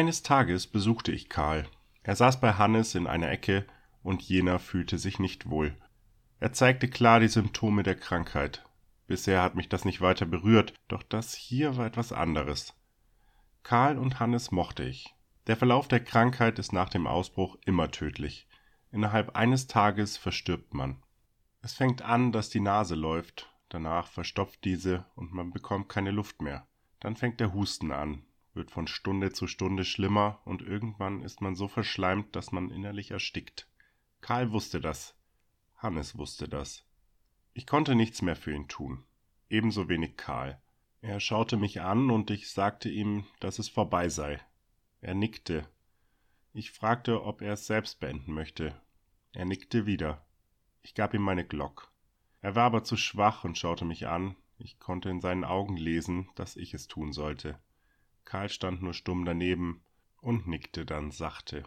Eines Tages besuchte ich Karl. Er saß bei Hannes in einer Ecke und jener fühlte sich nicht wohl. Er zeigte klar die Symptome der Krankheit. Bisher hat mich das nicht weiter berührt, doch das hier war etwas anderes. Karl und Hannes mochte ich. Der Verlauf der Krankheit ist nach dem Ausbruch immer tödlich. Innerhalb eines Tages verstirbt man. Es fängt an, dass die Nase läuft, danach verstopft diese und man bekommt keine Luft mehr. Dann fängt der Husten an, wird von Stunde zu Stunde schlimmer und irgendwann ist man so verschleimt, dass man innerlich erstickt. Karl wusste das. Hannes wusste das. Ich konnte nichts mehr für ihn tun. Ebenso wenig Karl. Er schaute mich an und ich sagte ihm, dass es vorbei sei. Er nickte. Ich fragte, ob er es selbst beenden möchte. Er nickte wieder. Ich gab ihm meine Glock. Er war aber zu schwach und schaute mich an. Ich konnte in seinen Augen lesen, dass ich es tun sollte. Karl stand nur stumm daneben und nickte dann sachte.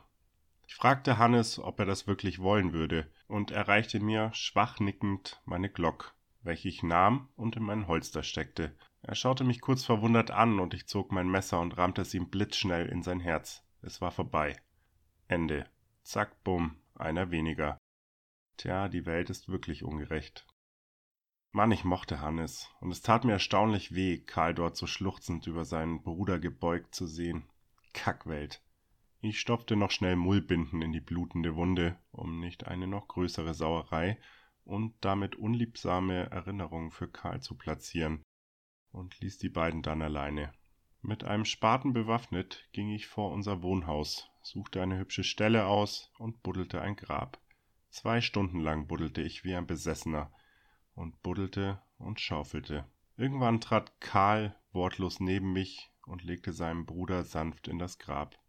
Ich fragte Hannes, ob er das wirklich wollen würde, und er reichte mir, schwach nickend, meine Glock, welche ich nahm und in mein Holster steckte. Er schaute mich kurz verwundert an, und ich zog mein Messer und rammte es ihm blitzschnell in sein Herz. Es war vorbei. Ende. Zack, bumm, einer weniger. Tja, die Welt ist wirklich ungerecht. Mann, ich mochte Hannes, und es tat mir erstaunlich weh, Karl dort so schluchzend über seinen Bruder gebeugt zu sehen. Kackwelt. Ich stopfte noch schnell Mullbinden in die blutende Wunde, um nicht eine noch größere Sauerei und damit unliebsame Erinnerungen für Karl zu platzieren, und ließ die beiden dann alleine. Mit einem Spaten bewaffnet ging ich vor unser Wohnhaus, suchte eine hübsche Stelle aus und buddelte ein Grab. Zwei Stunden lang buddelte ich wie ein Besessener, und buddelte und schaufelte. Irgendwann trat Karl wortlos neben mich und legte seinen Bruder sanft in das Grab.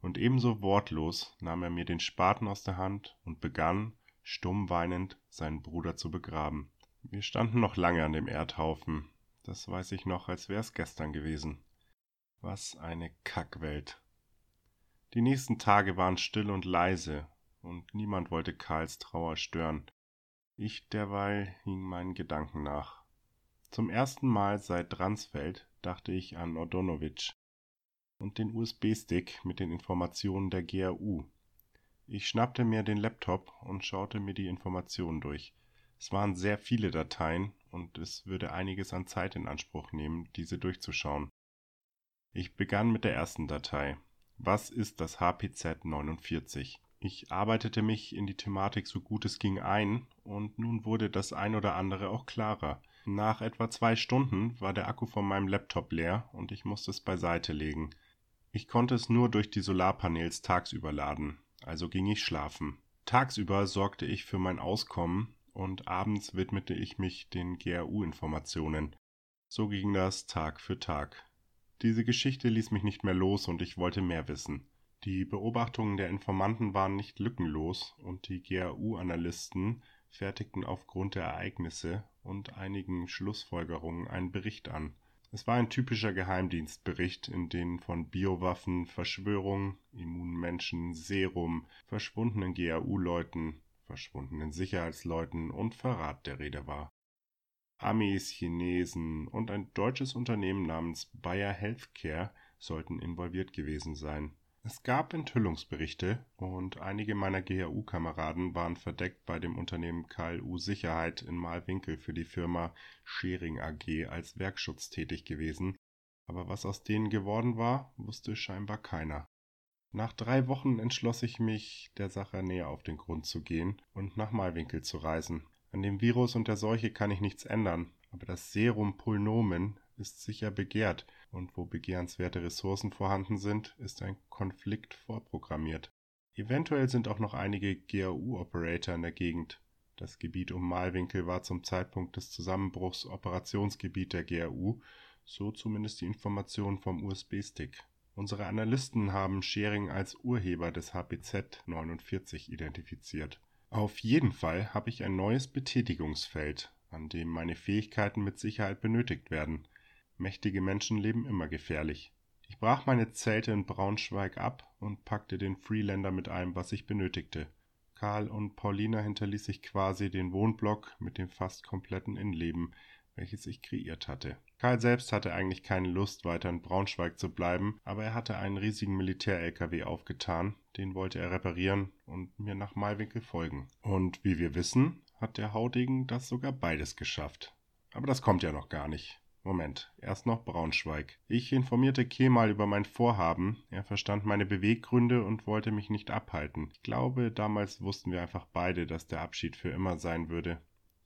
Und ebenso wortlos nahm er mir den Spaten aus der Hand und begann, stumm weinend, seinen Bruder zu begraben. Wir standen noch lange an dem Erdhaufen. Das weiß ich noch, als wär's gestern gewesen. Was eine Kackwelt. Die nächsten Tage waren still und leise, und niemand wollte Karls Trauer stören. Ich derweil hing meinen Gedanken nach. Zum ersten Mal seit Dransfeld dachte ich an Ordonowitsch und den USB-Stick mit den Informationen der GRU. Ich schnappte mir den Laptop und schaute mir die Informationen durch. Es waren sehr viele Dateien und es würde einiges an Zeit in Anspruch nehmen, diese durchzuschauen. Ich begann mit der ersten Datei. Was ist das HPZ 49? Ich arbeitete mich in die Thematik so gut es ging ein, und nun wurde das ein oder andere auch klarer. Nach etwa zwei Stunden war der Akku von meinem Laptop leer und ich musste es beiseite legen. Ich konnte es nur durch die Solarpanels tagsüber laden, also ging ich schlafen. Tagsüber sorgte ich für mein Auskommen und abends widmete ich mich den GRU-Informationen. So ging das Tag für Tag. Diese Geschichte ließ mich nicht mehr los und ich wollte mehr wissen. Die Beobachtungen der Informanten waren nicht lückenlos und die GAU-Analysten fertigten aufgrund der Ereignisse und einigen Schlussfolgerungen einen Bericht an. Es war ein typischer Geheimdienstbericht, in dem von Biowaffen, Verschwörung, immunen Menschen, Serum, verschwundenen GAU-Leuten, verschwundenen Sicherheitsleuten und Verrat der Rede war. Amis, Chinesen und ein deutsches Unternehmen namens Bayer Healthcare sollten involviert gewesen sein es gab Enthüllungsberichte und einige meiner GHU-Kameraden waren verdeckt bei dem Unternehmen KLU Sicherheit in Malwinkel für die Firma Schering AG als Werkschutz tätig gewesen, aber was aus denen geworden war, wusste scheinbar keiner. Nach drei Wochen entschloss ich mich, der Sache näher auf den Grund zu gehen und nach Malwinkel zu reisen. An dem Virus und der Seuche kann ich nichts ändern, aber das Serum Pulnomen ist sicher begehrt, und wo begehrenswerte Ressourcen vorhanden sind, ist ein Konflikt vorprogrammiert. Eventuell sind auch noch einige GAU-Operator in der Gegend. Das Gebiet um Malwinkel war zum Zeitpunkt des Zusammenbruchs Operationsgebiet der GAU, so zumindest die Information vom USB-Stick. Unsere Analysten haben Schering als Urheber des HPZ 49 identifiziert. Auf jeden Fall habe ich ein neues Betätigungsfeld, an dem meine Fähigkeiten mit Sicherheit benötigt werden. Mächtige Menschen leben immer gefährlich. Ich brach meine Zelte in Braunschweig ab und packte den Freelander mit allem, was ich benötigte. Karl und Paulina hinterließ ich quasi den Wohnblock mit dem fast kompletten Innenleben, welches ich kreiert hatte. Karl selbst hatte eigentlich keine Lust, weiter in Braunschweig zu bleiben, aber er hatte einen riesigen Militär-LKW aufgetan, den wollte er reparieren und mir nach Malwinkel folgen. Und wie wir wissen, hat der Haudegen das sogar beides geschafft. Aber das kommt ja noch gar nicht. Moment, erst noch Braunschweig. Ich informierte Kemal über mein Vorhaben, er verstand meine Beweggründe und wollte mich nicht abhalten. Ich glaube, damals wussten wir einfach beide, dass der Abschied für immer sein würde.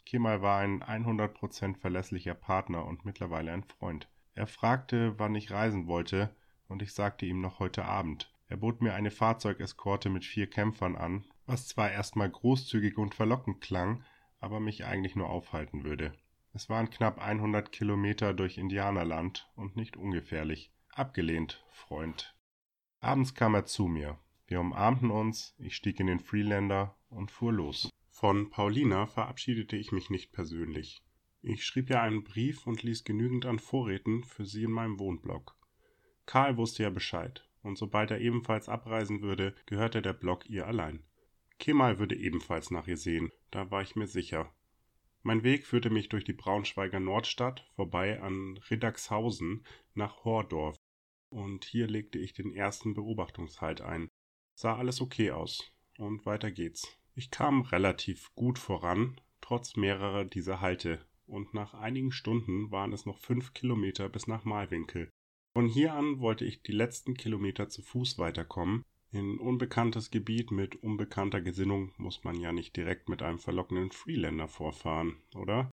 Kemal war ein 100% verlässlicher Partner und mittlerweile ein Freund. Er fragte, wann ich reisen wollte, und ich sagte ihm noch heute Abend. Er bot mir eine Fahrzeugeskorte mit vier Kämpfern an, was zwar erstmal großzügig und verlockend klang, aber mich eigentlich nur aufhalten würde. Es waren knapp 100 Kilometer durch Indianerland und nicht ungefährlich. Abgelehnt, Freund. Abends kam er zu mir. Wir umarmten uns, ich stieg in den Freelander und fuhr los. Von Paulina verabschiedete ich mich nicht persönlich. Ich schrieb ihr einen Brief und ließ genügend an Vorräten für sie in meinem Wohnblock. Karl wusste ja Bescheid, und sobald er ebenfalls abreisen würde, gehörte der Block ihr allein. Kemal würde ebenfalls nach ihr sehen, da war ich mir sicher, mein Weg führte mich durch die Braunschweiger Nordstadt vorbei an Riddagshausen nach Hordorf, und hier legte ich den ersten Beobachtungshalt ein. Sah alles okay aus, und weiter geht's. Ich kam relativ gut voran, trotz mehrerer dieser Halte, und nach einigen Stunden waren es noch fünf Kilometer bis nach Malwinkel. Von hier an wollte ich die letzten Kilometer zu Fuß weiterkommen, in unbekanntes Gebiet mit unbekannter Gesinnung muss man ja nicht direkt mit einem verlockenden Freelander vorfahren, oder?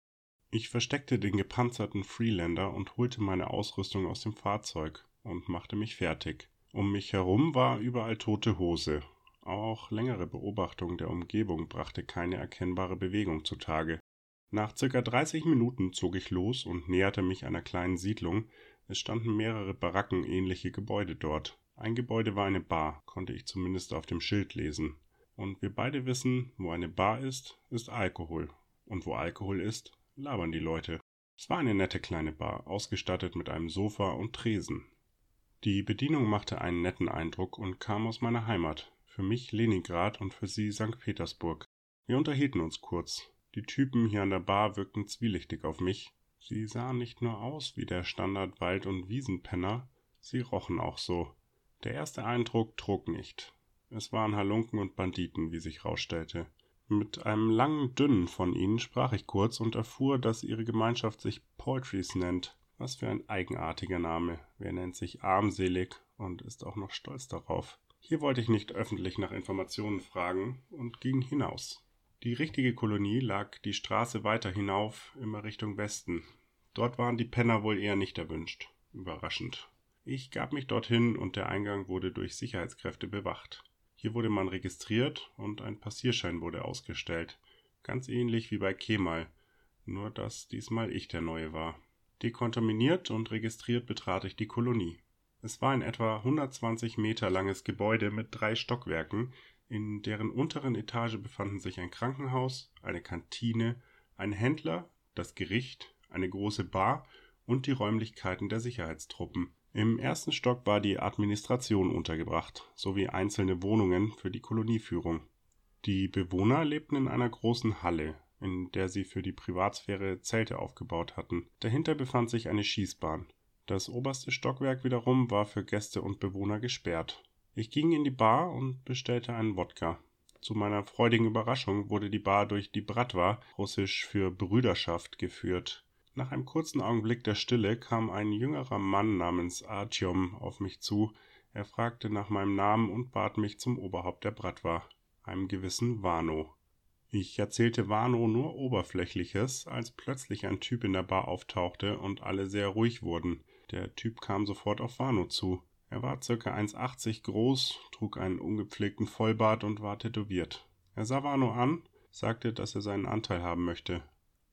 Ich versteckte den gepanzerten Freelander und holte meine Ausrüstung aus dem Fahrzeug und machte mich fertig. Um mich herum war überall tote Hose. Auch längere Beobachtung der Umgebung brachte keine erkennbare Bewegung zutage. Nach circa 30 Minuten zog ich los und näherte mich einer kleinen Siedlung. Es standen mehrere barackenähnliche Gebäude dort. Ein Gebäude war eine Bar, konnte ich zumindest auf dem Schild lesen. Und wir beide wissen, wo eine Bar ist, ist Alkohol. Und wo Alkohol ist, labern die Leute. Es war eine nette kleine Bar, ausgestattet mit einem Sofa und Tresen. Die Bedienung machte einen netten Eindruck und kam aus meiner Heimat, für mich Leningrad und für sie St. Petersburg. Wir unterhielten uns kurz. Die Typen hier an der Bar wirkten zwielichtig auf mich. Sie sahen nicht nur aus wie der Standard Wald- und Wiesenpenner, sie rochen auch so. Der erste Eindruck trug nicht. Es waren Halunken und Banditen, wie sich rausstellte. Mit einem langen Dünnen von ihnen sprach ich kurz und erfuhr, dass ihre Gemeinschaft sich Poultries nennt. Was für ein eigenartiger Name. Wer nennt sich armselig und ist auch noch stolz darauf. Hier wollte ich nicht öffentlich nach Informationen fragen und ging hinaus. Die richtige Kolonie lag die Straße weiter hinauf, immer Richtung Westen. Dort waren die Penner wohl eher nicht erwünscht. Überraschend. Ich gab mich dorthin und der Eingang wurde durch Sicherheitskräfte bewacht. Hier wurde man registriert und ein Passierschein wurde ausgestellt. Ganz ähnlich wie bei Kemal, nur dass diesmal ich der Neue war. Dekontaminiert und registriert betrat ich die Kolonie. Es war ein etwa 120 Meter langes Gebäude mit drei Stockwerken, in deren unteren Etage befanden sich ein Krankenhaus, eine Kantine, ein Händler, das Gericht, eine große Bar und die Räumlichkeiten der Sicherheitstruppen. Im ersten Stock war die Administration untergebracht, sowie einzelne Wohnungen für die Kolonieführung. Die Bewohner lebten in einer großen Halle, in der sie für die Privatsphäre Zelte aufgebaut hatten. Dahinter befand sich eine Schießbahn. Das oberste Stockwerk wiederum war für Gäste und Bewohner gesperrt. Ich ging in die Bar und bestellte einen Wodka. Zu meiner freudigen Überraschung wurde die Bar durch die Bratwa, russisch für Brüderschaft, geführt. Nach einem kurzen Augenblick der Stille kam ein jüngerer Mann namens Artyom auf mich zu. Er fragte nach meinem Namen und bat mich zum Oberhaupt der Bratwa, einem gewissen Wano. Ich erzählte Wano nur Oberflächliches, als plötzlich ein Typ in der Bar auftauchte und alle sehr ruhig wurden. Der Typ kam sofort auf Wano zu. Er war circa 1,80 groß, trug einen ungepflegten Vollbart und war tätowiert. Er sah Wano an, sagte, dass er seinen Anteil haben möchte.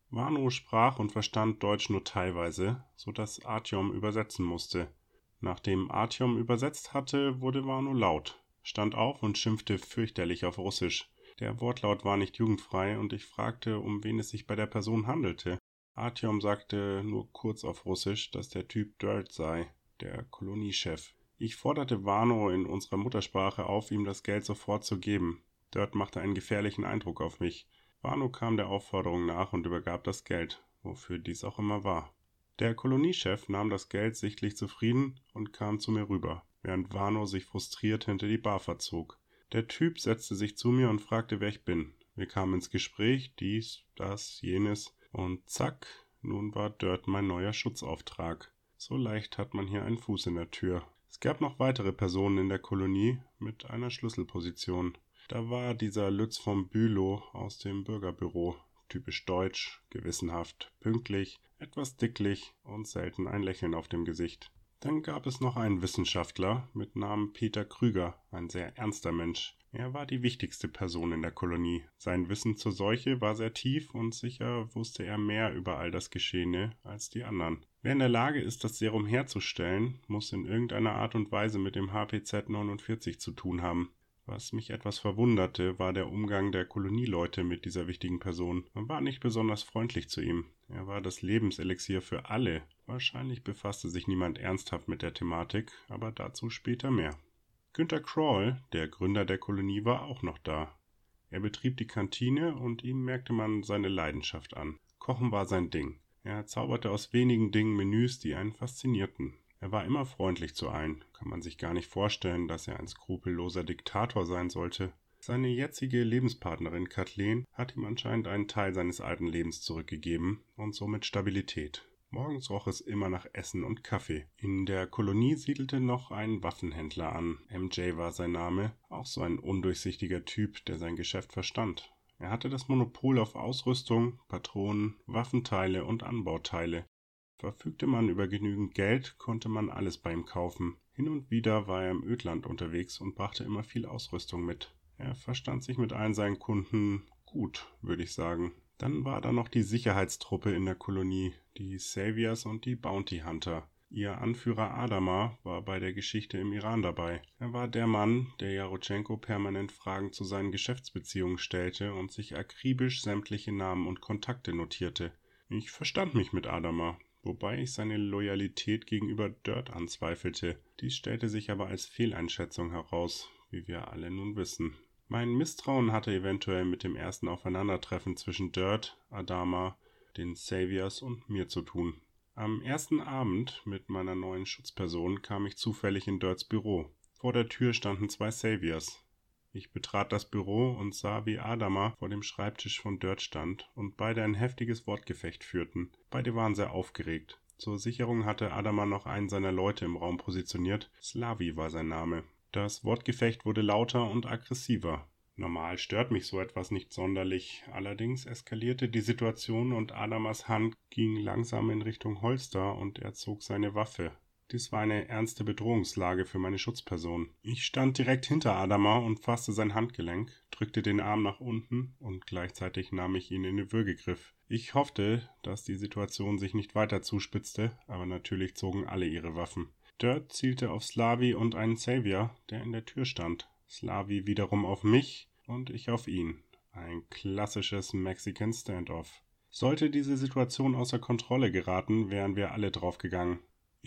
Wano sprach und verstand Deutsch nur teilweise, so dass Artyom übersetzen musste. Nachdem Artyom übersetzt hatte, wurde Wano laut, stand auf und schimpfte fürchterlich auf Russisch. Der Wortlaut war nicht jugendfrei und ich fragte, um wen es sich bei der Person handelte. Artyom sagte nur kurz auf Russisch, dass der Typ Dirt sei, der Koloniechef. Ich forderte Wano in unserer Muttersprache auf, ihm das Geld sofort zu geben. Dirt machte einen gefährlichen Eindruck auf mich. Wano kam der Aufforderung nach und übergab das Geld, wofür dies auch immer war. Der Koloniechef nahm das Geld sichtlich zufrieden und kam zu mir rüber, während Vano sich frustriert hinter die Bar verzog. Der Typ setzte sich zu mir und fragte, wer ich bin. Wir kamen ins Gespräch, dies, das, jenes, und zack, nun war Dirt mein neuer Schutzauftrag. So leicht hat man hier einen Fuß in der Tür. Es gab noch weitere Personen in der Kolonie mit einer Schlüsselposition. Da war dieser Lütz vom Bülow aus dem Bürgerbüro, typisch deutsch, gewissenhaft, pünktlich, etwas dicklich und selten ein Lächeln auf dem Gesicht. Dann gab es noch einen Wissenschaftler mit Namen Peter Krüger, ein sehr ernster Mensch. Er war die wichtigste Person in der Kolonie. Sein Wissen zur Seuche war sehr tief und sicher wusste er mehr über all das Geschehene als die anderen. Wer in der Lage ist, das Serum herzustellen, muss in irgendeiner Art und Weise mit dem HPZ 49 zu tun haben. Was mich etwas verwunderte, war der Umgang der Kolonieleute mit dieser wichtigen Person. Man war nicht besonders freundlich zu ihm. Er war das Lebenselixier für alle. Wahrscheinlich befasste sich niemand ernsthaft mit der Thematik, aber dazu später mehr. Günter Crawl, der Gründer der Kolonie, war auch noch da. Er betrieb die Kantine und ihm merkte man seine Leidenschaft an. Kochen war sein Ding. Er zauberte aus wenigen Dingen Menüs, die einen faszinierten. Er war immer freundlich zu allen, kann man sich gar nicht vorstellen, dass er ein skrupelloser Diktator sein sollte. Seine jetzige Lebenspartnerin Kathleen hat ihm anscheinend einen Teil seines alten Lebens zurückgegeben und somit Stabilität. Morgens roch es immer nach Essen und Kaffee. In der Kolonie siedelte noch ein Waffenhändler an. MJ war sein Name, auch so ein undurchsichtiger Typ, der sein Geschäft verstand. Er hatte das Monopol auf Ausrüstung, Patronen, Waffenteile und Anbauteile Verfügte man über genügend Geld, konnte man alles bei ihm kaufen. Hin und wieder war er im Ödland unterwegs und brachte immer viel Ausrüstung mit. Er verstand sich mit allen seinen Kunden gut, würde ich sagen. Dann war da noch die Sicherheitstruppe in der Kolonie, die Saviors und die Bounty Hunter. Ihr Anführer Adama war bei der Geschichte im Iran dabei. Er war der Mann, der Jarotschenko permanent Fragen zu seinen Geschäftsbeziehungen stellte und sich akribisch sämtliche Namen und Kontakte notierte. Ich verstand mich mit Adama wobei ich seine Loyalität gegenüber Dirt anzweifelte. Dies stellte sich aber als Fehleinschätzung heraus, wie wir alle nun wissen. Mein Misstrauen hatte eventuell mit dem ersten Aufeinandertreffen zwischen Dirt, Adama, den Saviors und mir zu tun. Am ersten Abend mit meiner neuen Schutzperson kam ich zufällig in Dirts Büro. Vor der Tür standen zwei Saviors. Ich betrat das Büro und sah, wie Adama vor dem Schreibtisch von Dirt stand und beide ein heftiges Wortgefecht führten. Beide waren sehr aufgeregt. Zur Sicherung hatte Adama noch einen seiner Leute im Raum positioniert. Slavi war sein Name. Das Wortgefecht wurde lauter und aggressiver. Normal stört mich so etwas nicht sonderlich, allerdings eskalierte die Situation und Adamas Hand ging langsam in Richtung Holster und er zog seine Waffe. Dies war eine ernste Bedrohungslage für meine Schutzperson. Ich stand direkt hinter Adama und fasste sein Handgelenk, drückte den Arm nach unten und gleichzeitig nahm ich ihn in den Würgegriff. Ich hoffte, dass die Situation sich nicht weiter zuspitzte, aber natürlich zogen alle ihre Waffen. Dirt zielte auf Slavi und einen Savior, der in der Tür stand. Slavi wiederum auf mich und ich auf ihn. Ein klassisches Mexican Standoff. Sollte diese Situation außer Kontrolle geraten, wären wir alle draufgegangen.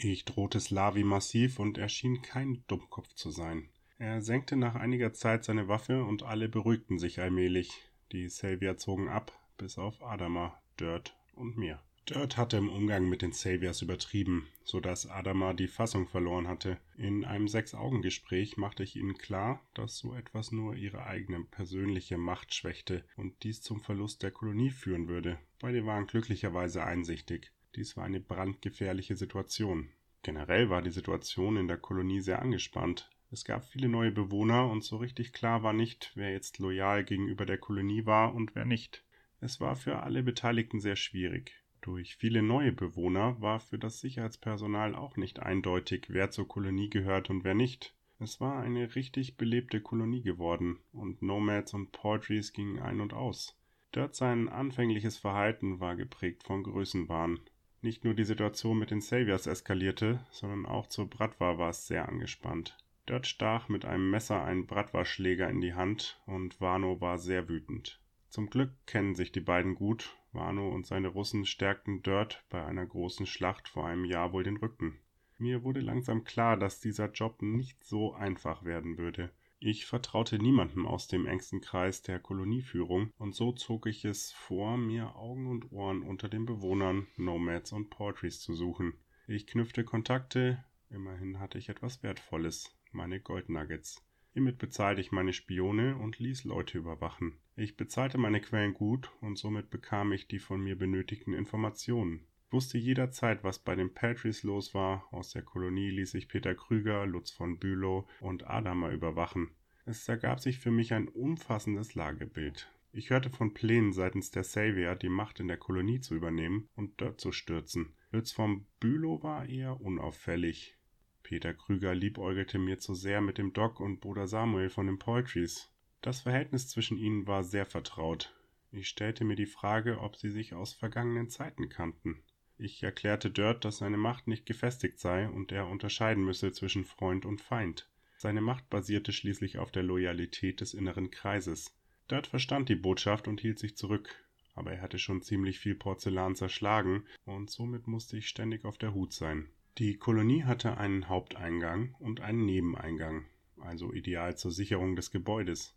Ich drohte Slavi massiv und er schien kein Dummkopf zu sein. Er senkte nach einiger Zeit seine Waffe und alle beruhigten sich allmählich. Die Savior zogen ab, bis auf Adama, Dirt und mir. Dirt hatte im Umgang mit den Saviors übertrieben, so dass Adama die Fassung verloren hatte. In einem Sechs-Augen-Gespräch machte ich ihnen klar, dass so etwas nur ihre eigene persönliche Macht schwächte und dies zum Verlust der Kolonie führen würde. Beide waren glücklicherweise einsichtig. Dies war eine brandgefährliche Situation. Generell war die Situation in der Kolonie sehr angespannt. Es gab viele neue Bewohner und so richtig klar war nicht, wer jetzt loyal gegenüber der Kolonie war und wer nicht. Es war für alle Beteiligten sehr schwierig. Durch viele neue Bewohner war für das Sicherheitspersonal auch nicht eindeutig, wer zur Kolonie gehört und wer nicht. Es war eine richtig belebte Kolonie geworden, und Nomads und Portries gingen ein und aus. Dort sein anfängliches Verhalten war geprägt von Größenwahn. Nicht nur die Situation mit den Saviors eskalierte, sondern auch zur Bratwa war es sehr angespannt. Dirt stach mit einem Messer einen Bratwa-Schläger in die Hand und Wano war sehr wütend. Zum Glück kennen sich die beiden gut. Wano und seine Russen stärkten Dirt bei einer großen Schlacht vor einem Jahr wohl den Rücken. Mir wurde langsam klar, dass dieser Job nicht so einfach werden würde. Ich vertraute niemandem aus dem engsten Kreis der Kolonieführung, und so zog ich es vor, mir Augen und Ohren unter den Bewohnern, Nomads und Portries zu suchen. Ich knüpfte Kontakte, immerhin hatte ich etwas Wertvolles, meine Goldnuggets. Hiermit bezahlte ich meine Spione und ließ Leute überwachen. Ich bezahlte meine Quellen gut und somit bekam ich die von mir benötigten Informationen. Wusste jederzeit, was bei den Patrys los war. Aus der Kolonie ließ ich Peter Krüger, Lutz von Bülow und Adama überwachen. Es ergab sich für mich ein umfassendes Lagebild. Ich hörte von Plänen seitens der Savior, die Macht in der Kolonie zu übernehmen und dort zu stürzen. Lutz von Bülow war eher unauffällig. Peter Krüger liebäugelte mir zu sehr mit dem Doc und Bruder Samuel von den Poultries. Das Verhältnis zwischen ihnen war sehr vertraut. Ich stellte mir die Frage, ob sie sich aus vergangenen Zeiten kannten. Ich erklärte Dirt, dass seine Macht nicht gefestigt sei und er unterscheiden müsse zwischen Freund und Feind. Seine Macht basierte schließlich auf der Loyalität des inneren Kreises. Dirt verstand die Botschaft und hielt sich zurück, aber er hatte schon ziemlich viel Porzellan zerschlagen und somit musste ich ständig auf der Hut sein. Die Kolonie hatte einen Haupteingang und einen Nebeneingang, also ideal zur Sicherung des Gebäudes.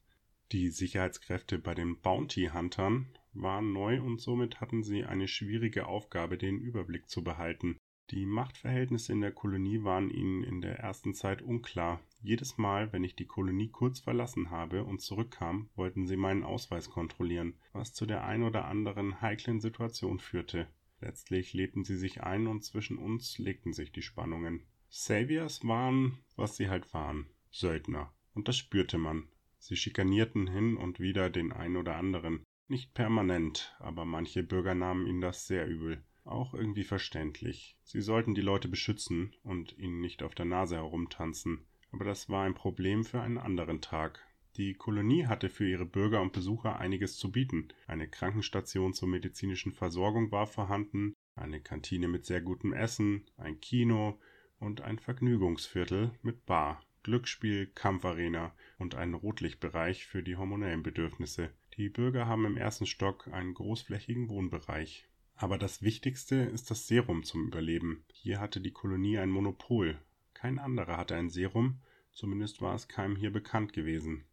Die Sicherheitskräfte bei den Bounty Huntern waren neu und somit hatten sie eine schwierige Aufgabe, den Überblick zu behalten. Die Machtverhältnisse in der Kolonie waren ihnen in der ersten Zeit unklar. Jedes Mal, wenn ich die Kolonie kurz verlassen habe und zurückkam, wollten sie meinen Ausweis kontrollieren, was zu der ein oder anderen heiklen Situation führte. Letztlich lebten sie sich ein und zwischen uns legten sich die Spannungen. Saviors waren, was sie halt waren, Söldner. Und das spürte man. Sie schikanierten hin und wieder den einen oder anderen. Nicht permanent, aber manche Bürger nahmen ihnen das sehr übel. Auch irgendwie verständlich. Sie sollten die Leute beschützen und ihnen nicht auf der Nase herumtanzen. Aber das war ein Problem für einen anderen Tag. Die Kolonie hatte für ihre Bürger und Besucher einiges zu bieten. Eine Krankenstation zur medizinischen Versorgung war vorhanden, eine Kantine mit sehr gutem Essen, ein Kino und ein Vergnügungsviertel mit Bar, Glücksspiel, Kampfarena und einen Rotlichtbereich für die hormonellen Bedürfnisse. Die Bürger haben im ersten Stock einen großflächigen Wohnbereich. Aber das Wichtigste ist das Serum zum Überleben. Hier hatte die Kolonie ein Monopol. Kein anderer hatte ein Serum, zumindest war es keinem hier bekannt gewesen.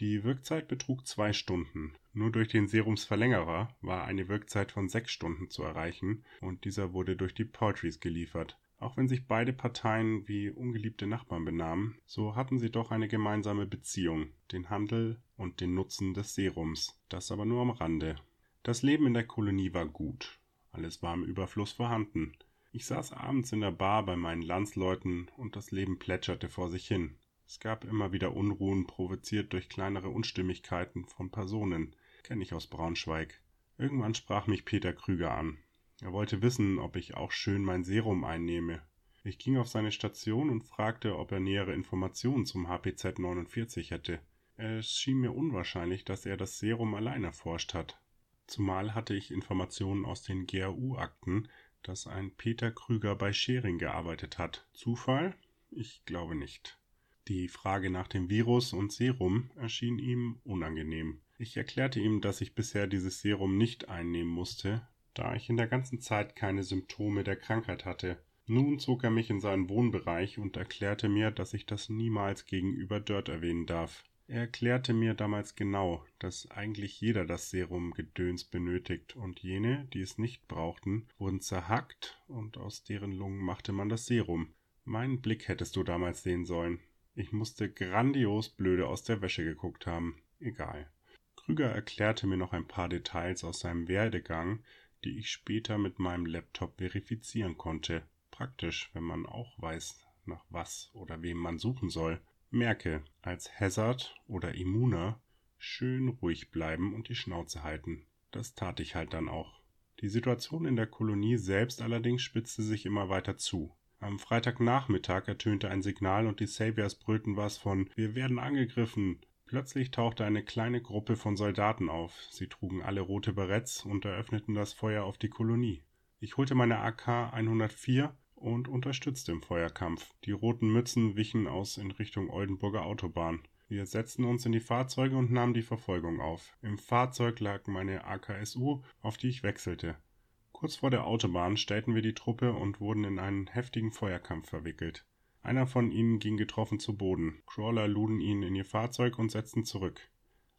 Die Wirkzeit betrug zwei Stunden. Nur durch den Serumsverlängerer war eine Wirkzeit von sechs Stunden zu erreichen und dieser wurde durch die Poultries geliefert. Auch wenn sich beide Parteien wie ungeliebte Nachbarn benahmen, so hatten sie doch eine gemeinsame Beziehung, den Handel und den Nutzen des Serums. Das aber nur am Rande. Das Leben in der Kolonie war gut. Alles war im Überfluss vorhanden. Ich saß abends in der Bar bei meinen Landsleuten und das Leben plätscherte vor sich hin. Es gab immer wieder Unruhen, provoziert durch kleinere Unstimmigkeiten von Personen, kenne ich aus Braunschweig. Irgendwann sprach mich Peter Krüger an. Er wollte wissen, ob ich auch schön mein Serum einnehme. Ich ging auf seine Station und fragte, ob er nähere Informationen zum HPZ 49 hätte. Es schien mir unwahrscheinlich, dass er das Serum allein erforscht hat. Zumal hatte ich Informationen aus den GAU-Akten, dass ein Peter Krüger bei Schering gearbeitet hat. Zufall? Ich glaube nicht. Die Frage nach dem Virus und Serum erschien ihm unangenehm. Ich erklärte ihm, dass ich bisher dieses Serum nicht einnehmen musste, da ich in der ganzen Zeit keine Symptome der Krankheit hatte. Nun zog er mich in seinen Wohnbereich und erklärte mir, dass ich das niemals gegenüber Dirt erwähnen darf. Er erklärte mir damals genau, dass eigentlich jeder das Serum Gedöns benötigt und jene, die es nicht brauchten, wurden zerhackt und aus deren Lungen machte man das Serum. Meinen Blick hättest du damals sehen sollen. Ich musste grandios blöde aus der Wäsche geguckt haben. Egal. Krüger erklärte mir noch ein paar Details aus seinem Werdegang, die ich später mit meinem Laptop verifizieren konnte. Praktisch, wenn man auch weiß, nach was oder wem man suchen soll. Merke, als Hazard oder Immuner schön ruhig bleiben und die Schnauze halten. Das tat ich halt dann auch. Die Situation in der Kolonie selbst allerdings spitzte sich immer weiter zu. Am Freitagnachmittag ertönte ein Signal und die Saviors brüllten was von Wir werden angegriffen. Plötzlich tauchte eine kleine Gruppe von Soldaten auf. Sie trugen alle rote Baretts und eröffneten das Feuer auf die Kolonie. Ich holte meine AK 104 und unterstützte im Feuerkampf. Die roten Mützen wichen aus in Richtung Oldenburger Autobahn. Wir setzten uns in die Fahrzeuge und nahmen die Verfolgung auf. Im Fahrzeug lag meine AKSU, auf die ich wechselte. Kurz vor der Autobahn stellten wir die Truppe und wurden in einen heftigen Feuerkampf verwickelt. Einer von ihnen ging getroffen zu Boden. Crawler luden ihn in ihr Fahrzeug und setzten zurück.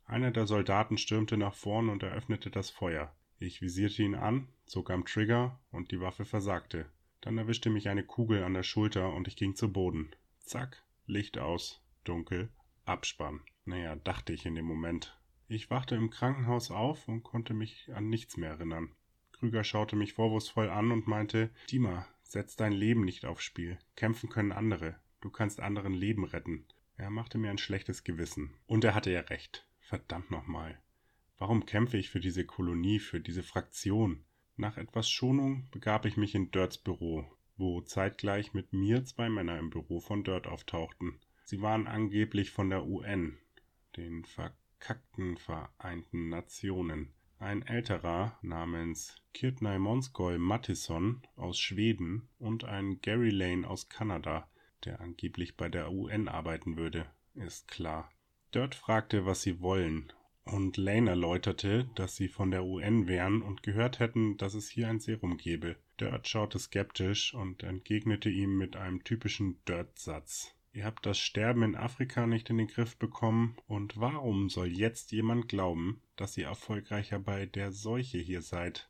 Einer der Soldaten stürmte nach vorn und eröffnete das Feuer. Ich visierte ihn an, zog am Trigger und die Waffe versagte. Dann erwischte mich eine Kugel an der Schulter und ich ging zu Boden. Zack, Licht aus, dunkel, Abspann. Naja, dachte ich in dem Moment. Ich wachte im Krankenhaus auf und konnte mich an nichts mehr erinnern. Krüger schaute mich vorwurfsvoll an und meinte, Dima, setz dein Leben nicht aufs Spiel. Kämpfen können andere. Du kannst anderen Leben retten. Er machte mir ein schlechtes Gewissen. Und er hatte ja recht. Verdammt nochmal. Warum kämpfe ich für diese Kolonie, für diese Fraktion? Nach etwas Schonung begab ich mich in Dirts Büro, wo zeitgleich mit mir zwei Männer im Büro von Dirt auftauchten. Sie waren angeblich von der UN, den verkackten Vereinten Nationen. Ein älterer namens Kirtnai Monskoy Mattisson aus Schweden und ein Gary Lane aus Kanada, der angeblich bei der UN arbeiten würde, ist klar. Dirt fragte, was sie wollen, und Lane erläuterte, dass sie von der UN wären und gehört hätten, dass es hier ein Serum gebe. Dirt schaute skeptisch und entgegnete ihm mit einem typischen Dirt-Satz. Ihr habt das Sterben in Afrika nicht in den Griff bekommen, und warum soll jetzt jemand glauben, dass ihr erfolgreicher bei der Seuche hier seid?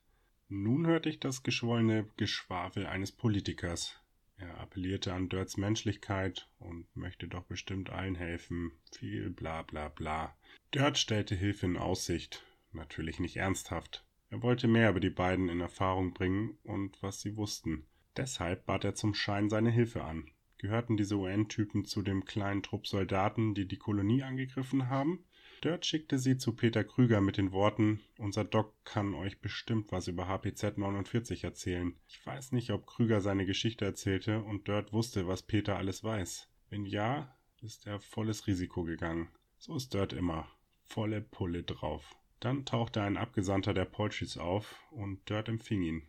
Nun hörte ich das geschwollene Geschwafel eines Politikers. Er appellierte an Dirts Menschlichkeit und möchte doch bestimmt allen helfen. Viel bla bla bla. Dirt stellte Hilfe in Aussicht. Natürlich nicht ernsthaft. Er wollte mehr über die beiden in Erfahrung bringen und was sie wussten. Deshalb bat er zum Schein seine Hilfe an. Gehörten diese UN-Typen zu dem kleinen Trupp Soldaten, die die Kolonie angegriffen haben? Dirt schickte sie zu Peter Krüger mit den Worten, unser Doc kann euch bestimmt was über HPZ 49 erzählen. Ich weiß nicht, ob Krüger seine Geschichte erzählte und Dirt wusste, was Peter alles weiß. Wenn ja, ist er volles Risiko gegangen. So ist Dirt immer. Volle Pulle drauf. Dann tauchte ein Abgesandter der Polchis auf und Dirt empfing ihn.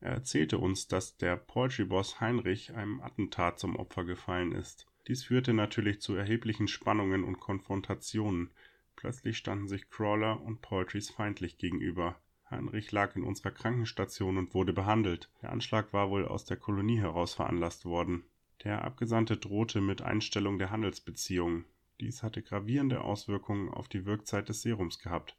Er erzählte uns, dass der Poultry-Boss Heinrich einem Attentat zum Opfer gefallen ist. Dies führte natürlich zu erheblichen Spannungen und Konfrontationen, Plötzlich standen sich Crawler und Poultries feindlich gegenüber. Heinrich lag in unserer Krankenstation und wurde behandelt. Der Anschlag war wohl aus der Kolonie heraus veranlasst worden. Der Abgesandte drohte mit Einstellung der Handelsbeziehungen. Dies hatte gravierende Auswirkungen auf die Wirkzeit des Serums gehabt.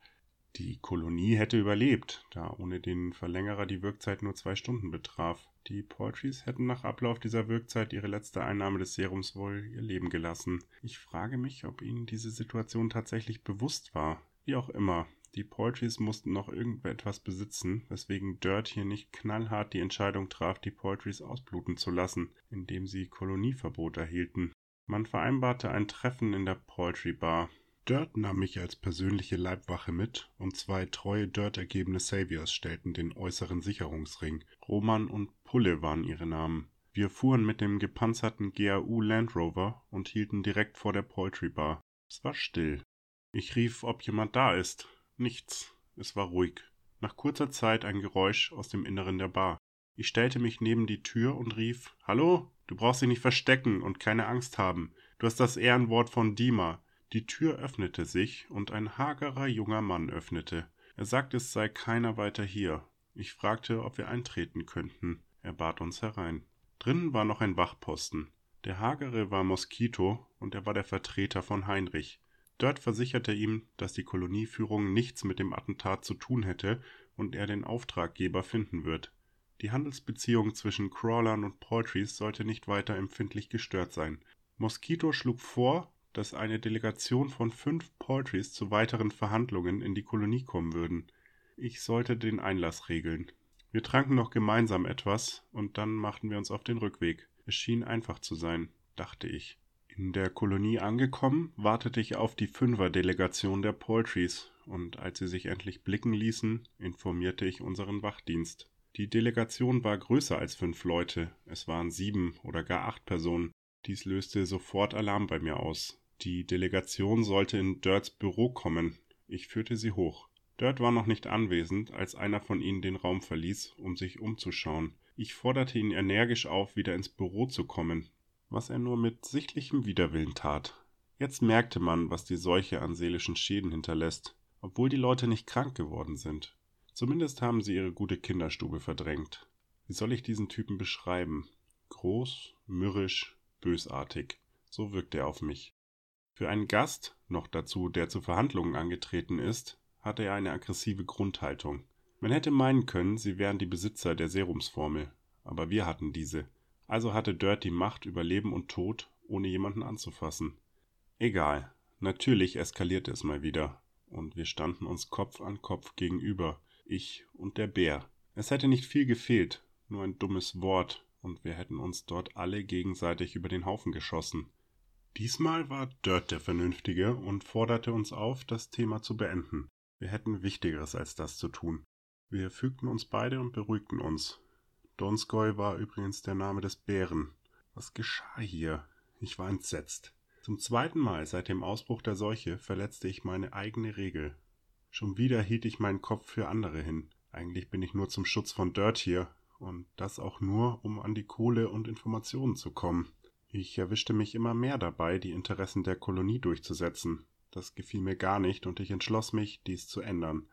Die Kolonie hätte überlebt, da ohne den Verlängerer die Wirkzeit nur zwei Stunden betraf. Die Poultries hätten nach Ablauf dieser Wirkzeit ihre letzte Einnahme des Serums wohl ihr Leben gelassen. Ich frage mich, ob ihnen diese Situation tatsächlich bewusst war. Wie auch immer, die Poultries mussten noch irgendetwas besitzen, weswegen Dirt hier nicht knallhart die Entscheidung traf, die Poultries ausbluten zu lassen, indem sie Kolonieverbot erhielten. Man vereinbarte ein Treffen in der Poultry Bar. Dirt nahm mich als persönliche Leibwache mit und zwei treue Dirt-ergebene Saviors stellten den äußeren Sicherungsring. Roman und Pulle waren ihre Namen. Wir fuhren mit dem gepanzerten GAU Land Rover und hielten direkt vor der Poultry Bar. Es war still. Ich rief, ob jemand da ist. Nichts. Es war ruhig. Nach kurzer Zeit ein Geräusch aus dem Inneren der Bar. Ich stellte mich neben die Tür und rief Hallo? Du brauchst dich nicht verstecken und keine Angst haben. Du hast das Ehrenwort von Dima. Die Tür öffnete sich und ein hagerer junger Mann öffnete. Er sagte, es sei keiner weiter hier. Ich fragte, ob wir eintreten könnten. Er bat uns herein. Drinnen war noch ein Wachposten. Der hagere war Moskito und er war der Vertreter von Heinrich. Dort versicherte ihm, dass die Kolonieführung nichts mit dem Attentat zu tun hätte und er den Auftraggeber finden wird. Die Handelsbeziehung zwischen Crawlern und Poultries sollte nicht weiter empfindlich gestört sein. Moskito schlug vor, dass eine Delegation von fünf Poultries zu weiteren Verhandlungen in die Kolonie kommen würden. Ich sollte den Einlass regeln. Wir tranken noch gemeinsam etwas und dann machten wir uns auf den Rückweg. Es schien einfach zu sein, dachte ich. In der Kolonie angekommen, wartete ich auf die Fünfer-Delegation der Poultries und als sie sich endlich blicken ließen, informierte ich unseren Wachdienst. Die Delegation war größer als fünf Leute, es waren sieben oder gar acht Personen. Dies löste sofort Alarm bei mir aus. Die Delegation sollte in Dirts Büro kommen. Ich führte sie hoch. Dirt war noch nicht anwesend, als einer von ihnen den Raum verließ, um sich umzuschauen. Ich forderte ihn energisch auf, wieder ins Büro zu kommen, was er nur mit sichtlichem Widerwillen tat. Jetzt merkte man, was die Seuche an seelischen Schäden hinterlässt, obwohl die Leute nicht krank geworden sind. Zumindest haben sie ihre gute Kinderstube verdrängt. Wie soll ich diesen Typen beschreiben? Groß, mürrisch, bösartig. So wirkte er auf mich. Für einen Gast, noch dazu, der zu Verhandlungen angetreten ist, hatte er eine aggressive Grundhaltung. Man hätte meinen können, sie wären die Besitzer der Serumsformel, aber wir hatten diese. Also hatte Dirt die Macht über Leben und Tod, ohne jemanden anzufassen. Egal, natürlich eskalierte es mal wieder, und wir standen uns Kopf an Kopf gegenüber, ich und der Bär. Es hätte nicht viel gefehlt, nur ein dummes Wort, und wir hätten uns dort alle gegenseitig über den Haufen geschossen. Diesmal war Dirt der Vernünftige und forderte uns auf, das Thema zu beenden. Wir hätten Wichtigeres als das zu tun. Wir fügten uns beide und beruhigten uns. Donskoy war übrigens der Name des Bären. Was geschah hier? Ich war entsetzt. Zum zweiten Mal seit dem Ausbruch der Seuche verletzte ich meine eigene Regel. Schon wieder hielt ich meinen Kopf für andere hin. Eigentlich bin ich nur zum Schutz von Dirt hier, und das auch nur, um an die Kohle und Informationen zu kommen. Ich erwischte mich immer mehr dabei, die Interessen der Kolonie durchzusetzen. Das gefiel mir gar nicht, und ich entschloss mich, dies zu ändern.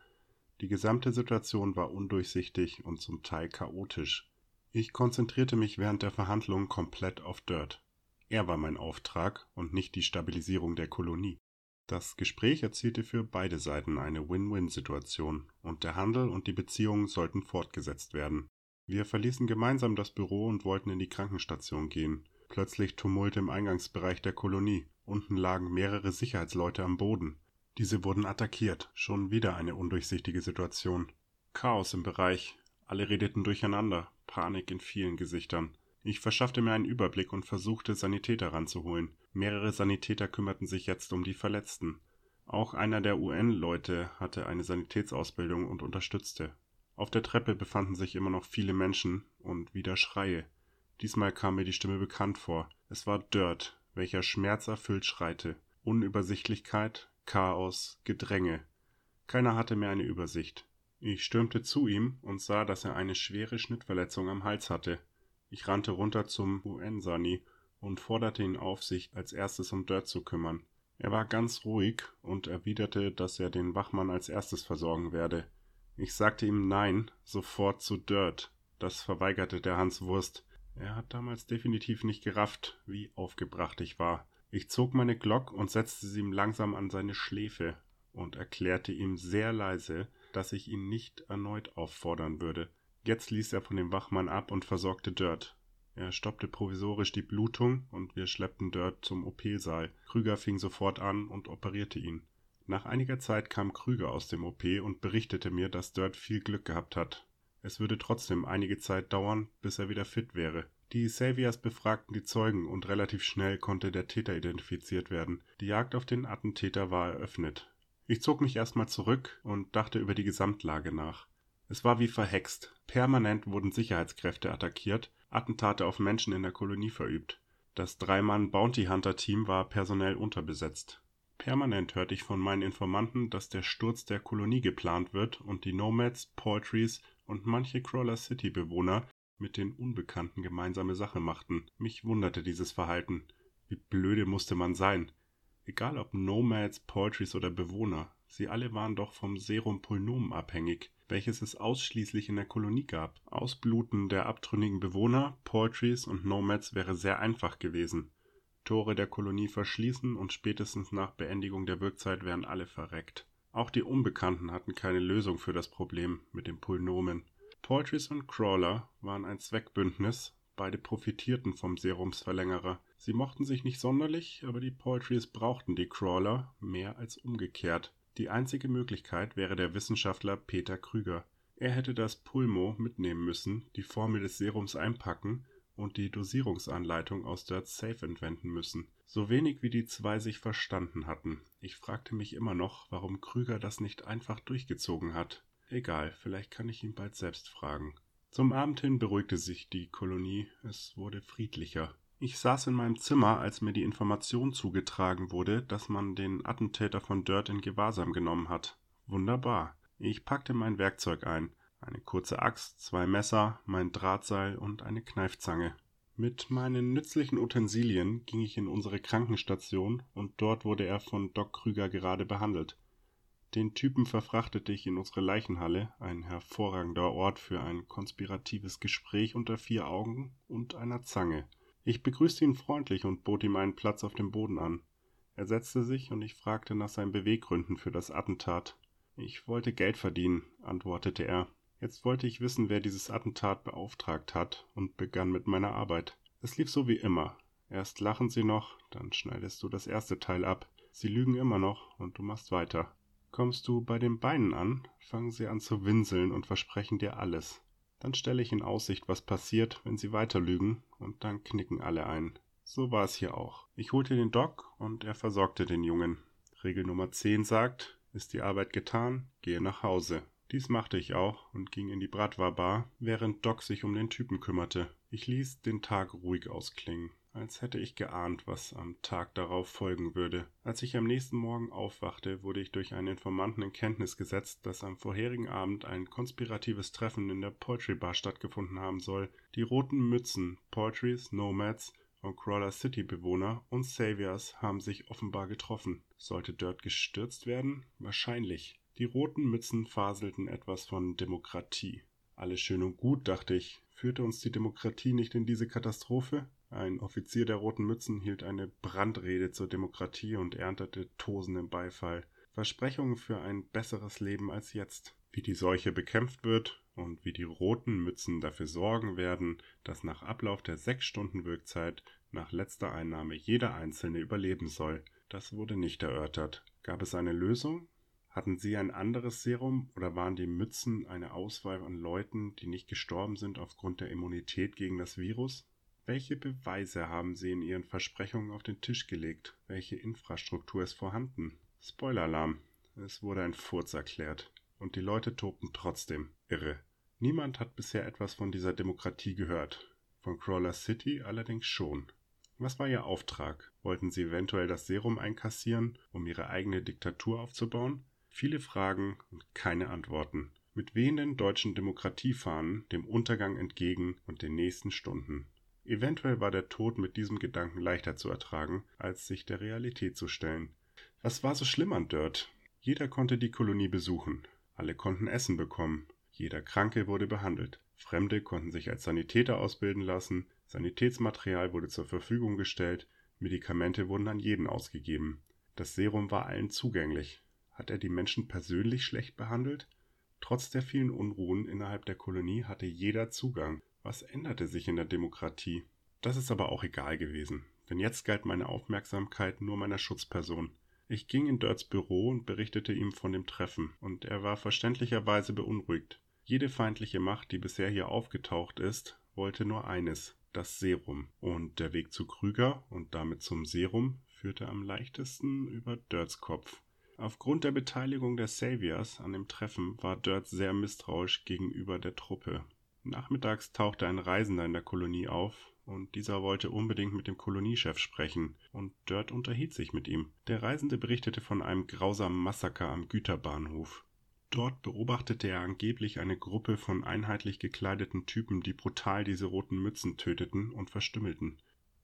Die gesamte Situation war undurchsichtig und zum Teil chaotisch. Ich konzentrierte mich während der Verhandlungen komplett auf Dirt. Er war mein Auftrag und nicht die Stabilisierung der Kolonie. Das Gespräch erzielte für beide Seiten eine Win-Win-Situation und der Handel und die Beziehungen sollten fortgesetzt werden. Wir verließen gemeinsam das Büro und wollten in die Krankenstation gehen. Plötzlich Tumult im Eingangsbereich der Kolonie. Unten lagen mehrere Sicherheitsleute am Boden. Diese wurden attackiert. Schon wieder eine undurchsichtige Situation. Chaos im Bereich. Alle redeten durcheinander. Panik in vielen Gesichtern. Ich verschaffte mir einen Überblick und versuchte, Sanitäter ranzuholen. Mehrere Sanitäter kümmerten sich jetzt um die Verletzten. Auch einer der UN-Leute hatte eine Sanitätsausbildung und unterstützte. Auf der Treppe befanden sich immer noch viele Menschen und wieder Schreie. Diesmal kam mir die Stimme bekannt vor. Es war Dirt, welcher schmerzerfüllt schreite. Unübersichtlichkeit, Chaos, Gedränge. Keiner hatte mehr eine Übersicht. Ich stürmte zu ihm und sah, dass er eine schwere Schnittverletzung am Hals hatte. Ich rannte runter zum UN-Sani und forderte ihn auf, sich als erstes um Dirt zu kümmern. Er war ganz ruhig und erwiderte, dass er den Wachmann als erstes versorgen werde. Ich sagte ihm Nein, sofort zu Dirt. Das verweigerte der Hans Wurst. Er hat damals definitiv nicht gerafft, wie aufgebracht ich war. Ich zog meine Glock und setzte sie ihm langsam an seine Schläfe und erklärte ihm sehr leise, dass ich ihn nicht erneut auffordern würde. Jetzt ließ er von dem Wachmann ab und versorgte Dirt. Er stoppte provisorisch die Blutung und wir schleppten Dirt zum OP-Saal. Krüger fing sofort an und operierte ihn. Nach einiger Zeit kam Krüger aus dem OP und berichtete mir, dass Dirt viel Glück gehabt hat. Es würde trotzdem einige Zeit dauern, bis er wieder fit wäre. Die Saviors befragten die Zeugen und relativ schnell konnte der Täter identifiziert werden. Die Jagd auf den Attentäter war eröffnet. Ich zog mich erstmal zurück und dachte über die Gesamtlage nach. Es war wie verhext. Permanent wurden Sicherheitskräfte attackiert, Attentate auf Menschen in der Kolonie verübt. Das Drei-Mann-Bounty-Hunter-Team war personell unterbesetzt. Permanent hörte ich von meinen Informanten, dass der Sturz der Kolonie geplant wird und die Nomads, Poultries und manche Crawler City-Bewohner mit den Unbekannten gemeinsame Sache machten. Mich wunderte dieses Verhalten. Wie blöde musste man sein. Egal ob Nomads, Poultries oder Bewohner, sie alle waren doch vom Serum Pulnomen abhängig welches es ausschließlich in der Kolonie gab. Ausbluten der abtrünnigen Bewohner, Poultries und Nomads wäre sehr einfach gewesen. Tore der Kolonie verschließen und spätestens nach Beendigung der Wirkzeit wären alle verreckt. Auch die Unbekannten hatten keine Lösung für das Problem mit dem Pulnomen. Poultries und Crawler waren ein Zweckbündnis, beide profitierten vom Serumsverlängerer. Sie mochten sich nicht sonderlich, aber die Poultries brauchten die Crawler mehr als umgekehrt. Die einzige Möglichkeit wäre der Wissenschaftler Peter Krüger. Er hätte das Pulmo mitnehmen müssen, die Formel des Serums einpacken und die Dosierungsanleitung aus Dirt Safe entwenden müssen. So wenig wie die zwei sich verstanden hatten. Ich fragte mich immer noch, warum Krüger das nicht einfach durchgezogen hat. Egal, vielleicht kann ich ihn bald selbst fragen. Zum Abend hin beruhigte sich die Kolonie, es wurde friedlicher. Ich saß in meinem Zimmer, als mir die Information zugetragen wurde, dass man den Attentäter von Dirt in Gewahrsam genommen hat. Wunderbar. Ich packte mein Werkzeug ein. Eine kurze Axt, zwei Messer, mein Drahtseil und eine Kneifzange. Mit meinen nützlichen Utensilien ging ich in unsere Krankenstation und dort wurde er von Doc Krüger gerade behandelt. Den Typen verfrachtete ich in unsere Leichenhalle, ein hervorragender Ort für ein konspiratives Gespräch unter vier Augen und einer Zange. Ich begrüßte ihn freundlich und bot ihm einen Platz auf dem Boden an. Er setzte sich und ich fragte nach seinen Beweggründen für das Attentat. Ich wollte Geld verdienen, antwortete er. Jetzt wollte ich wissen, wer dieses Attentat beauftragt hat und begann mit meiner Arbeit. Es lief so wie immer. Erst lachen sie noch, dann schneidest du das erste Teil ab. Sie lügen immer noch und du machst weiter. Kommst du bei den Beinen an, fangen sie an zu winseln und versprechen dir alles. Dann stelle ich in Aussicht, was passiert, wenn sie weiter lügen, und dann knicken alle ein. So war es hier auch. Ich holte den Doc und er versorgte den Jungen. Regel Nummer 10 sagt, ist die Arbeit getan, gehe nach Hause. Dies machte ich auch und ging in die Bratwa-Bar, während Doc sich um den Typen kümmerte. Ich ließ den Tag ruhig ausklingen als hätte ich geahnt, was am Tag darauf folgen würde. Als ich am nächsten Morgen aufwachte, wurde ich durch einen Informanten in Kenntnis gesetzt, dass am vorherigen Abend ein konspiratives Treffen in der Poetry Bar stattgefunden haben soll. Die roten Mützen, Poetries, Nomads und Crawler City Bewohner und Saviors haben sich offenbar getroffen. Sollte Dirt gestürzt werden? Wahrscheinlich. Die roten Mützen faselten etwas von Demokratie. Alles schön und gut, dachte ich. Führte uns die Demokratie nicht in diese Katastrophe? Ein Offizier der Roten Mützen hielt eine Brandrede zur Demokratie und erntete tosenden Beifall. Versprechungen für ein besseres Leben als jetzt. Wie die Seuche bekämpft wird und wie die Roten Mützen dafür sorgen werden, dass nach Ablauf der sechs Stunden Wirkzeit nach letzter Einnahme jeder Einzelne überleben soll, das wurde nicht erörtert. Gab es eine Lösung? Hatten sie ein anderes Serum oder waren die Mützen eine Auswahl an Leuten, die nicht gestorben sind aufgrund der Immunität gegen das Virus? Welche Beweise haben Sie in Ihren Versprechungen auf den Tisch gelegt? Welche Infrastruktur ist vorhanden? Spoiler-Alarm. Es wurde ein Furz erklärt. Und die Leute tobten trotzdem. Irre. Niemand hat bisher etwas von dieser Demokratie gehört. Von Crawler City allerdings schon. Was war Ihr Auftrag? Wollten Sie eventuell das Serum einkassieren, um Ihre eigene Diktatur aufzubauen? Viele Fragen und keine Antworten. Mit wehenden deutschen Demokratiefahnen dem Untergang entgegen und den nächsten Stunden. Eventuell war der Tod mit diesem Gedanken leichter zu ertragen, als sich der Realität zu stellen. Was war so schlimm an Dirt? Jeder konnte die Kolonie besuchen. Alle konnten Essen bekommen. Jeder Kranke wurde behandelt. Fremde konnten sich als Sanitäter ausbilden lassen. Sanitätsmaterial wurde zur Verfügung gestellt. Medikamente wurden an jeden ausgegeben. Das Serum war allen zugänglich. Hat er die Menschen persönlich schlecht behandelt? Trotz der vielen Unruhen innerhalb der Kolonie hatte jeder Zugang. Was änderte sich in der Demokratie? Das ist aber auch egal gewesen, denn jetzt galt meine Aufmerksamkeit nur meiner Schutzperson. Ich ging in Dirts Büro und berichtete ihm von dem Treffen, und er war verständlicherweise beunruhigt. Jede feindliche Macht, die bisher hier aufgetaucht ist, wollte nur eines, das Serum. Und der Weg zu Krüger und damit zum Serum führte am leichtesten über Dirts Kopf. Aufgrund der Beteiligung der Saviors an dem Treffen war Dirt sehr misstrauisch gegenüber der Truppe. Nachmittags tauchte ein Reisender in der Kolonie auf, und dieser wollte unbedingt mit dem Koloniechef sprechen, und Dirt unterhielt sich mit ihm. Der Reisende berichtete von einem grausamen Massaker am Güterbahnhof. Dort beobachtete er angeblich eine Gruppe von einheitlich gekleideten Typen, die brutal diese roten Mützen töteten und verstümmelten.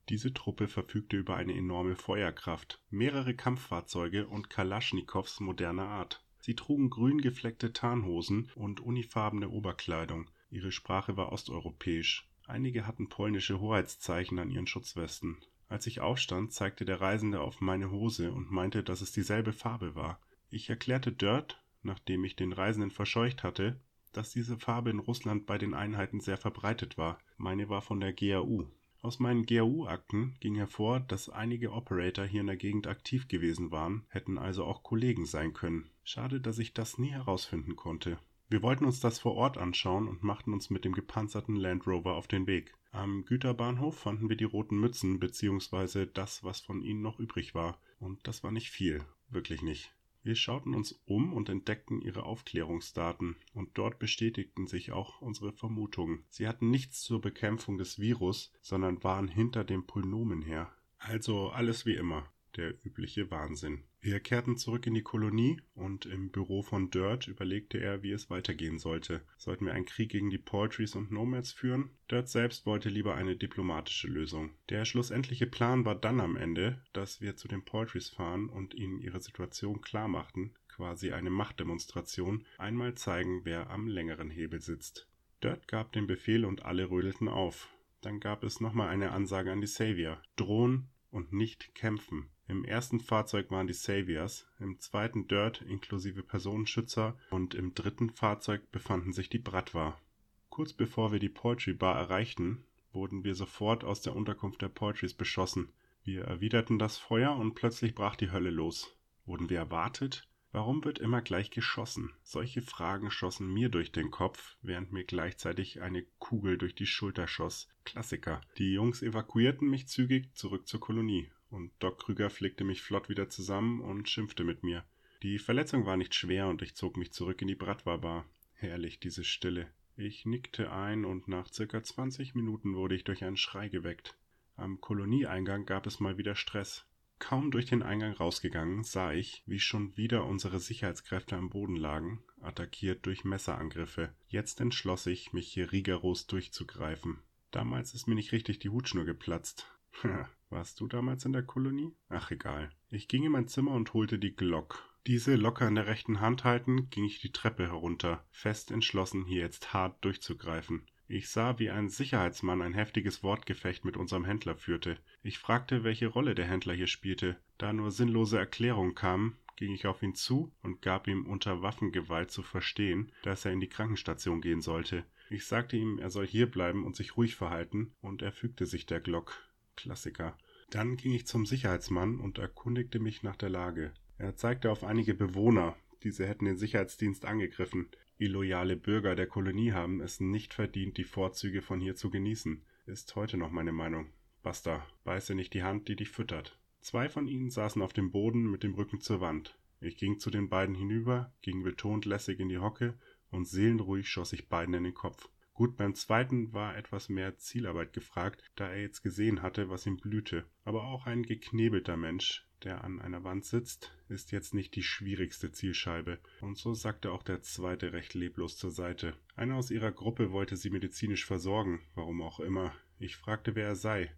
Diese Truppe verfügte über eine enorme Feuerkraft, mehrere Kampffahrzeuge und Kalaschnikows moderner Art. Sie trugen grün gefleckte Tarnhosen und unifarbene Oberkleidung Ihre Sprache war osteuropäisch. Einige hatten polnische Hoheitszeichen an ihren Schutzwesten. Als ich aufstand, zeigte der Reisende auf meine Hose und meinte, dass es dieselbe Farbe war. Ich erklärte Dirt, nachdem ich den Reisenden verscheucht hatte, dass diese Farbe in Russland bei den Einheiten sehr verbreitet war. Meine war von der GAU. Aus meinen GAU-Akten ging hervor, dass einige Operator hier in der Gegend aktiv gewesen waren, hätten also auch Kollegen sein können. Schade, dass ich das nie herausfinden konnte. Wir wollten uns das vor Ort anschauen und machten uns mit dem gepanzerten Land Rover auf den Weg. Am Güterbahnhof fanden wir die roten Mützen beziehungsweise das, was von ihnen noch übrig war. Und das war nicht viel, wirklich nicht. Wir schauten uns um und entdeckten ihre Aufklärungsdaten, und dort bestätigten sich auch unsere Vermutungen. Sie hatten nichts zur Bekämpfung des Virus, sondern waren hinter dem Pulnomen her. Also alles wie immer der übliche Wahnsinn. Wir kehrten zurück in die Kolonie und im Büro von Dirt überlegte er, wie es weitergehen sollte. Sollten wir einen Krieg gegen die Poetries und Nomads führen? Dirt selbst wollte lieber eine diplomatische Lösung. Der schlussendliche Plan war dann am Ende, dass wir zu den Poetries fahren und ihnen ihre Situation klar machten, quasi eine Machtdemonstration, einmal zeigen, wer am längeren Hebel sitzt. Dirt gab den Befehl und alle rödelten auf. Dann gab es nochmal eine Ansage an die Savior. Drohen und nicht kämpfen. Im ersten Fahrzeug waren die Saviors, im zweiten Dirt inklusive Personenschützer und im dritten Fahrzeug befanden sich die Bratwa. Kurz bevor wir die Poetry Bar erreichten, wurden wir sofort aus der Unterkunft der Poetries beschossen. Wir erwiderten das Feuer und plötzlich brach die Hölle los. Wurden wir erwartet? Warum wird immer gleich geschossen? Solche Fragen schossen mir durch den Kopf, während mir gleichzeitig eine Kugel durch die Schulter schoss. Klassiker. Die Jungs evakuierten mich zügig zurück zur Kolonie, und Doc Krüger flickte mich flott wieder zusammen und schimpfte mit mir. Die Verletzung war nicht schwer und ich zog mich zurück in die Bratwa-Bar. Herrlich, diese Stille. Ich nickte ein und nach circa 20 Minuten wurde ich durch einen Schrei geweckt. Am Kolonieeingang gab es mal wieder Stress. Kaum durch den Eingang rausgegangen, sah ich, wie schon wieder unsere Sicherheitskräfte am Boden lagen, attackiert durch Messerangriffe. Jetzt entschloss ich, mich hier rigoros durchzugreifen. Damals ist mir nicht richtig die Hutschnur geplatzt. Warst du damals in der Kolonie? Ach egal. Ich ging in mein Zimmer und holte die Glock. Diese locker in der rechten Hand haltend, ging ich die Treppe herunter, fest entschlossen, hier jetzt hart durchzugreifen. Ich sah, wie ein Sicherheitsmann ein heftiges Wortgefecht mit unserem Händler führte. Ich fragte, welche Rolle der Händler hier spielte. Da nur sinnlose Erklärungen kamen, ging ich auf ihn zu und gab ihm unter Waffengewalt zu verstehen, dass er in die Krankenstation gehen sollte. Ich sagte ihm, er soll hierbleiben und sich ruhig verhalten, und er fügte sich der Glock. Klassiker. Dann ging ich zum Sicherheitsmann und erkundigte mich nach der Lage. Er zeigte auf einige Bewohner, diese hätten den Sicherheitsdienst angegriffen. Illoyale Bürger der Kolonie haben es nicht verdient, die Vorzüge von hier zu genießen. Ist heute noch meine Meinung. Basta, beiße nicht die Hand, die dich füttert. Zwei von ihnen saßen auf dem Boden mit dem Rücken zur Wand. Ich ging zu den beiden hinüber, ging betont lässig in die Hocke und seelenruhig schoss ich beiden in den Kopf. Gut, beim zweiten war etwas mehr Zielarbeit gefragt, da er jetzt gesehen hatte, was ihm blühte. Aber auch ein geknebelter Mensch, der an einer Wand sitzt, ist jetzt nicht die schwierigste Zielscheibe. Und so sackte auch der zweite recht leblos zur Seite. Einer aus ihrer Gruppe wollte sie medizinisch versorgen, warum auch immer. Ich fragte, wer er sei.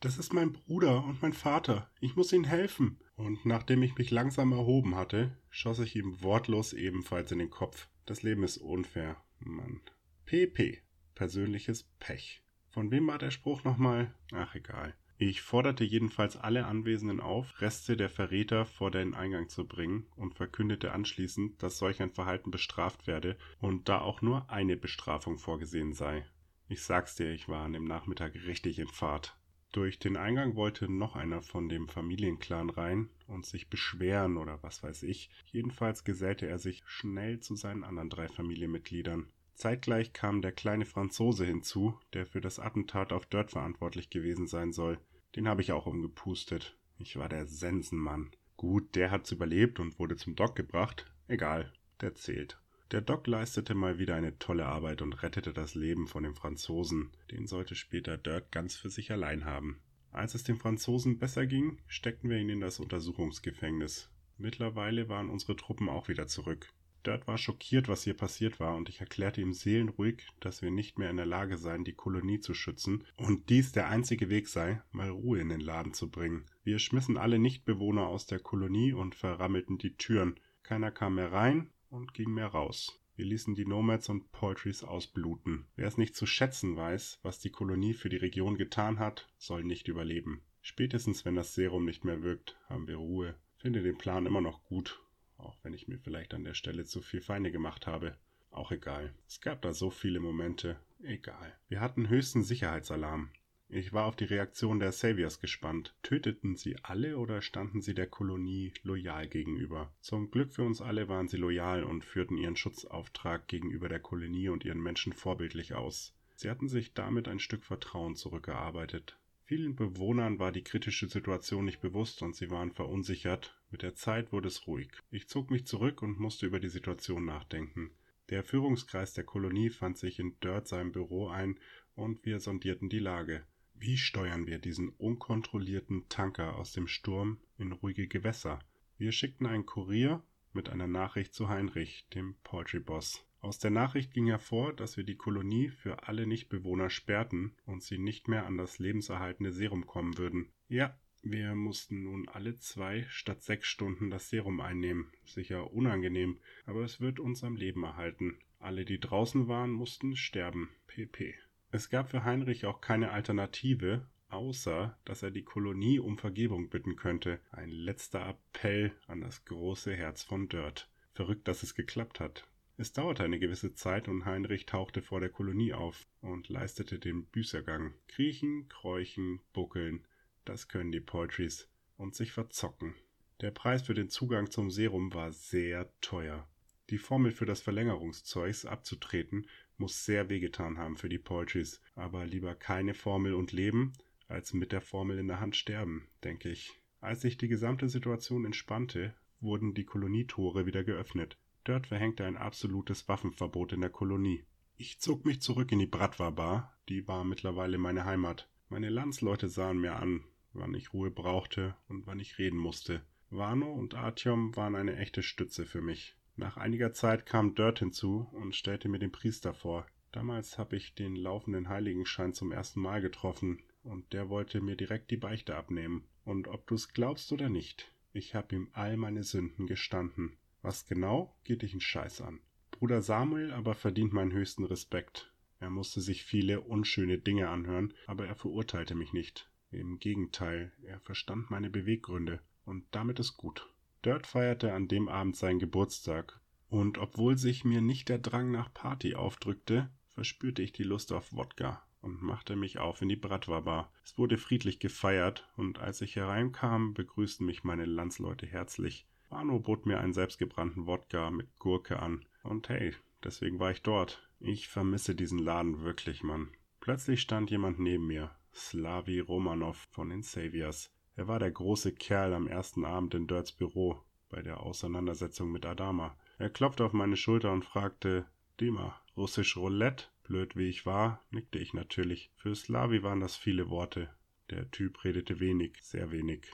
Das ist mein Bruder und mein Vater. Ich muss ihnen helfen. Und nachdem ich mich langsam erhoben hatte, schoss ich ihm wortlos ebenfalls in den Kopf. Das Leben ist unfair. Mann. PP. Persönliches Pech. Von wem war der Spruch nochmal? Ach egal. Ich forderte jedenfalls alle Anwesenden auf, Reste der Verräter vor den Eingang zu bringen und verkündete anschließend, dass solch ein Verhalten bestraft werde und da auch nur eine Bestrafung vorgesehen sei. Ich sag's dir, ich war an dem Nachmittag richtig in Fahrt. Durch den Eingang wollte noch einer von dem Familienclan rein und sich beschweren oder was weiß ich. Jedenfalls gesellte er sich schnell zu seinen anderen drei Familienmitgliedern. Zeitgleich kam der kleine Franzose hinzu, der für das Attentat auf Dirt verantwortlich gewesen sein soll. Den habe ich auch umgepustet. Ich war der Sensenmann. Gut, der hat's überlebt und wurde zum Doc gebracht. Egal, der zählt. Der Doc leistete mal wieder eine tolle Arbeit und rettete das Leben von dem Franzosen. Den sollte später Dirt ganz für sich allein haben. Als es dem Franzosen besser ging, steckten wir ihn in das Untersuchungsgefängnis. Mittlerweile waren unsere Truppen auch wieder zurück. Dirt war schockiert, was hier passiert war, und ich erklärte ihm seelenruhig, dass wir nicht mehr in der Lage seien, die Kolonie zu schützen und dies der einzige Weg sei, mal Ruhe in den Laden zu bringen. Wir schmissen alle Nichtbewohner aus der Kolonie und verrammelten die Türen. Keiner kam mehr rein und ging mehr raus. Wir ließen die Nomads und Poultries ausbluten. Wer es nicht zu schätzen weiß, was die Kolonie für die Region getan hat, soll nicht überleben. Spätestens wenn das Serum nicht mehr wirkt, haben wir Ruhe. Finde den Plan immer noch gut auch wenn ich mir vielleicht an der Stelle zu viel Feinde gemacht habe. Auch egal. Es gab da so viele Momente. Egal. Wir hatten höchsten Sicherheitsalarm. Ich war auf die Reaktion der Saviors gespannt. Töteten sie alle oder standen sie der Kolonie loyal gegenüber? Zum Glück für uns alle waren sie loyal und führten ihren Schutzauftrag gegenüber der Kolonie und ihren Menschen vorbildlich aus. Sie hatten sich damit ein Stück Vertrauen zurückgearbeitet. Vielen Bewohnern war die kritische Situation nicht bewusst und sie waren verunsichert. Mit der Zeit wurde es ruhig. Ich zog mich zurück und musste über die Situation nachdenken. Der Führungskreis der Kolonie fand sich in Dirt seinem Büro ein und wir sondierten die Lage. Wie steuern wir diesen unkontrollierten Tanker aus dem Sturm in ruhige Gewässer? Wir schickten einen Kurier mit einer Nachricht zu Heinrich, dem Poultry Boss. Aus der Nachricht ging hervor, dass wir die Kolonie für alle Nichtbewohner sperrten und sie nicht mehr an das lebenserhaltende Serum kommen würden. Ja, wir mussten nun alle zwei statt sechs Stunden das Serum einnehmen. Sicher unangenehm, aber es wird uns am Leben erhalten. Alle, die draußen waren, mussten sterben. PP. Es gab für Heinrich auch keine Alternative, außer dass er die Kolonie um Vergebung bitten könnte. Ein letzter Appell an das große Herz von Dirt. Verrückt, dass es geklappt hat. Es dauerte eine gewisse Zeit und Heinrich tauchte vor der Kolonie auf und leistete den Büßergang. Kriechen, kräuchen, buckeln, das können die Poultries und sich verzocken. Der Preis für den Zugang zum Serum war sehr teuer. Die Formel für das Verlängerungszeugs abzutreten muss sehr wehgetan haben für die Poultries, aber lieber keine Formel und leben, als mit der Formel in der Hand sterben, denke ich. Als sich die gesamte Situation entspannte, wurden die Kolonietore wieder geöffnet. Dort verhängte ein absolutes Waffenverbot in der Kolonie. Ich zog mich zurück in die Bratwa Bar, die war mittlerweile meine Heimat. Meine Landsleute sahen mir an, wann ich Ruhe brauchte und wann ich reden musste. Wano und Artyom waren eine echte Stütze für mich. Nach einiger Zeit kam Dirt hinzu und stellte mir den Priester vor. Damals habe ich den laufenden Heiligenschein zum ersten Mal getroffen und der wollte mir direkt die Beichte abnehmen. Und ob du's glaubst oder nicht, ich hab ihm all meine Sünden gestanden. Was genau, geht dich einen Scheiß an. Bruder Samuel aber verdient meinen höchsten Respekt. Er musste sich viele unschöne Dinge anhören, aber er verurteilte mich nicht. Im Gegenteil, er verstand meine Beweggründe, und damit ist gut. Dirt feierte an dem Abend seinen Geburtstag, und obwohl sich mir nicht der Drang nach Party aufdrückte, verspürte ich die Lust auf Wodka und machte mich auf in die Bratwa-Bar. Es wurde friedlich gefeiert, und als ich hereinkam, begrüßten mich meine Landsleute herzlich. Arno bot mir einen selbstgebrannten Wodka mit Gurke an, und hey, deswegen war ich dort. Ich vermisse diesen Laden wirklich, Mann. Plötzlich stand jemand neben mir, Slavi Romanov von den Saviors. Er war der große Kerl am ersten Abend in Dirts Büro bei der Auseinandersetzung mit Adama. Er klopfte auf meine Schulter und fragte, Dima, russisch Roulette? Blöd wie ich war, nickte ich natürlich. Für Slavi waren das viele Worte. Der Typ redete wenig, sehr wenig.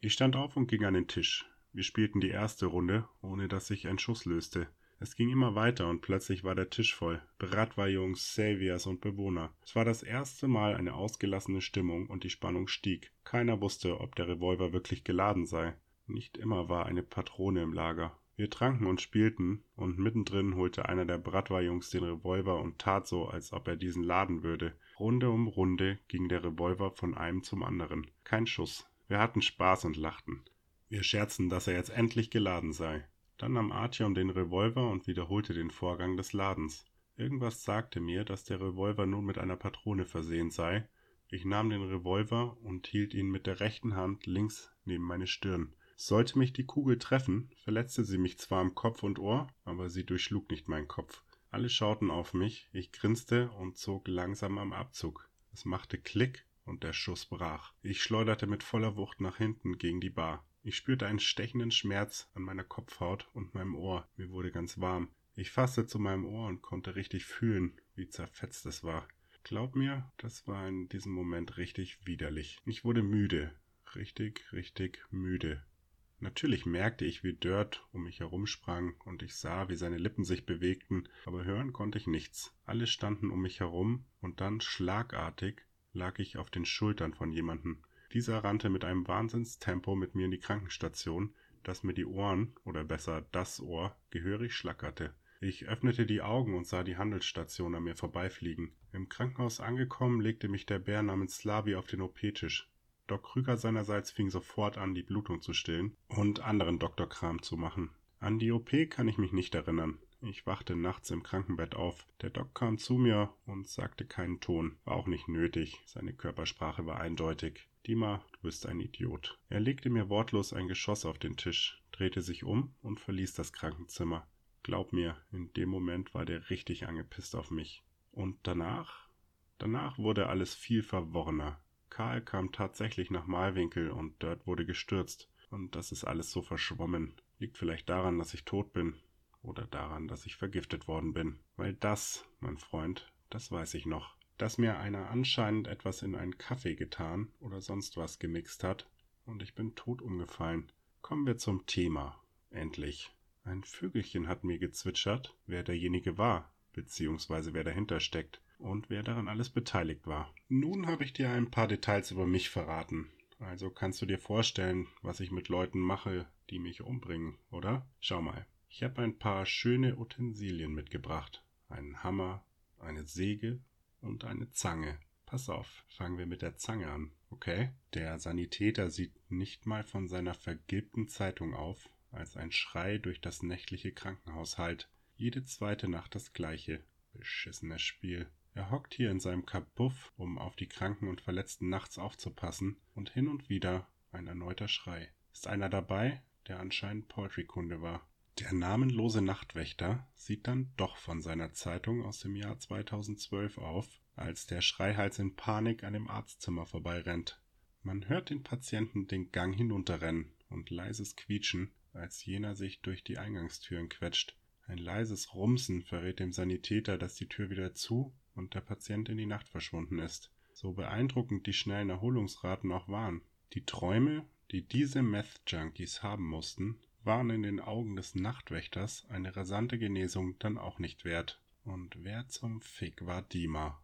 Ich stand auf und ging an den Tisch. Wir spielten die erste Runde, ohne dass sich ein Schuss löste. Es ging immer weiter und plötzlich war der Tisch voll. Bratwa-Jungs, Saviors und Bewohner. Es war das erste Mal eine ausgelassene Stimmung und die Spannung stieg. Keiner wusste, ob der Revolver wirklich geladen sei. Nicht immer war eine Patrone im Lager. Wir tranken und spielten, und mittendrin holte einer der Bratwa-Jungs den Revolver und tat so, als ob er diesen laden würde. Runde um Runde ging der Revolver von einem zum anderen. Kein Schuss. Wir hatten Spaß und lachten. Wir scherzten, dass er jetzt endlich geladen sei. Dann nahm Artyom den Revolver und wiederholte den Vorgang des Ladens. Irgendwas sagte mir, dass der Revolver nun mit einer Patrone versehen sei. Ich nahm den Revolver und hielt ihn mit der rechten Hand links neben meine Stirn. Sollte mich die Kugel treffen, verletzte sie mich zwar am Kopf und Ohr, aber sie durchschlug nicht meinen Kopf. Alle schauten auf mich, ich grinste und zog langsam am Abzug. Es machte Klick und der Schuss brach. Ich schleuderte mit voller Wucht nach hinten gegen die Bar. Ich spürte einen stechenden Schmerz an meiner Kopfhaut und meinem Ohr. Mir wurde ganz warm. Ich fasste zu meinem Ohr und konnte richtig fühlen, wie zerfetzt es war. Glaub mir, das war in diesem Moment richtig widerlich. Ich wurde müde. Richtig, richtig müde. Natürlich merkte ich, wie Dirt um mich herumsprang, und ich sah, wie seine Lippen sich bewegten, aber hören konnte ich nichts. Alle standen um mich herum, und dann schlagartig lag ich auf den Schultern von jemandem. Dieser rannte mit einem Wahnsinnstempo mit mir in die Krankenstation, dass mir die Ohren, oder besser das Ohr, gehörig schlackerte. Ich öffnete die Augen und sah die Handelsstation an mir vorbeifliegen. Im Krankenhaus angekommen, legte mich der Bär namens Slavi auf den OP-Tisch. Doc Krüger seinerseits fing sofort an, die Blutung zu stillen und anderen Doktorkram zu machen. An die OP kann ich mich nicht erinnern. Ich wachte nachts im Krankenbett auf. Der Doc kam zu mir und sagte keinen Ton. War auch nicht nötig. Seine Körpersprache war eindeutig. Dima, du bist ein Idiot. Er legte mir wortlos ein Geschoss auf den Tisch, drehte sich um und verließ das Krankenzimmer. Glaub mir, in dem Moment war der richtig angepisst auf mich. Und danach? Danach wurde alles viel verworrener. Karl kam tatsächlich nach Malwinkel und Dirt wurde gestürzt. Und das ist alles so verschwommen. Liegt vielleicht daran, dass ich tot bin. Oder daran, dass ich vergiftet worden bin. Weil das, mein Freund, das weiß ich noch dass mir einer anscheinend etwas in einen Kaffee getan oder sonst was gemixt hat, und ich bin tot umgefallen. Kommen wir zum Thema. Endlich. Ein Vögelchen hat mir gezwitschert, wer derjenige war, beziehungsweise wer dahinter steckt und wer daran alles beteiligt war. Nun habe ich dir ein paar Details über mich verraten. Also kannst du dir vorstellen, was ich mit Leuten mache, die mich umbringen, oder? Schau mal. Ich habe ein paar schöne Utensilien mitgebracht. Einen Hammer, eine Säge, und eine Zange. Pass auf, fangen wir mit der Zange an, okay? Der Sanitäter sieht nicht mal von seiner vergilbten Zeitung auf, als ein Schrei durch das nächtliche Krankenhaus hallt. Jede zweite Nacht das gleiche. Beschissenes Spiel. Er hockt hier in seinem Kabuff, um auf die Kranken und Verletzten nachts aufzupassen, und hin und wieder ein erneuter Schrei. Ist einer dabei, der anscheinend Poultry-Kunde war. Der namenlose Nachtwächter sieht dann doch von seiner Zeitung aus dem Jahr 2012 auf, als der Schreihals in Panik an dem Arztzimmer vorbeirennt. Man hört den Patienten den Gang hinunterrennen und leises Quietschen, als jener sich durch die Eingangstüren quetscht. Ein leises Rumsen verrät dem Sanitäter, dass die Tür wieder zu und der Patient in die Nacht verschwunden ist. So beeindruckend die schnellen Erholungsraten auch waren. Die Träume, die diese Meth-Junkies haben mussten, waren in den Augen des Nachtwächters eine rasante Genesung dann auch nicht wert. Und wer zum Fick war Dima?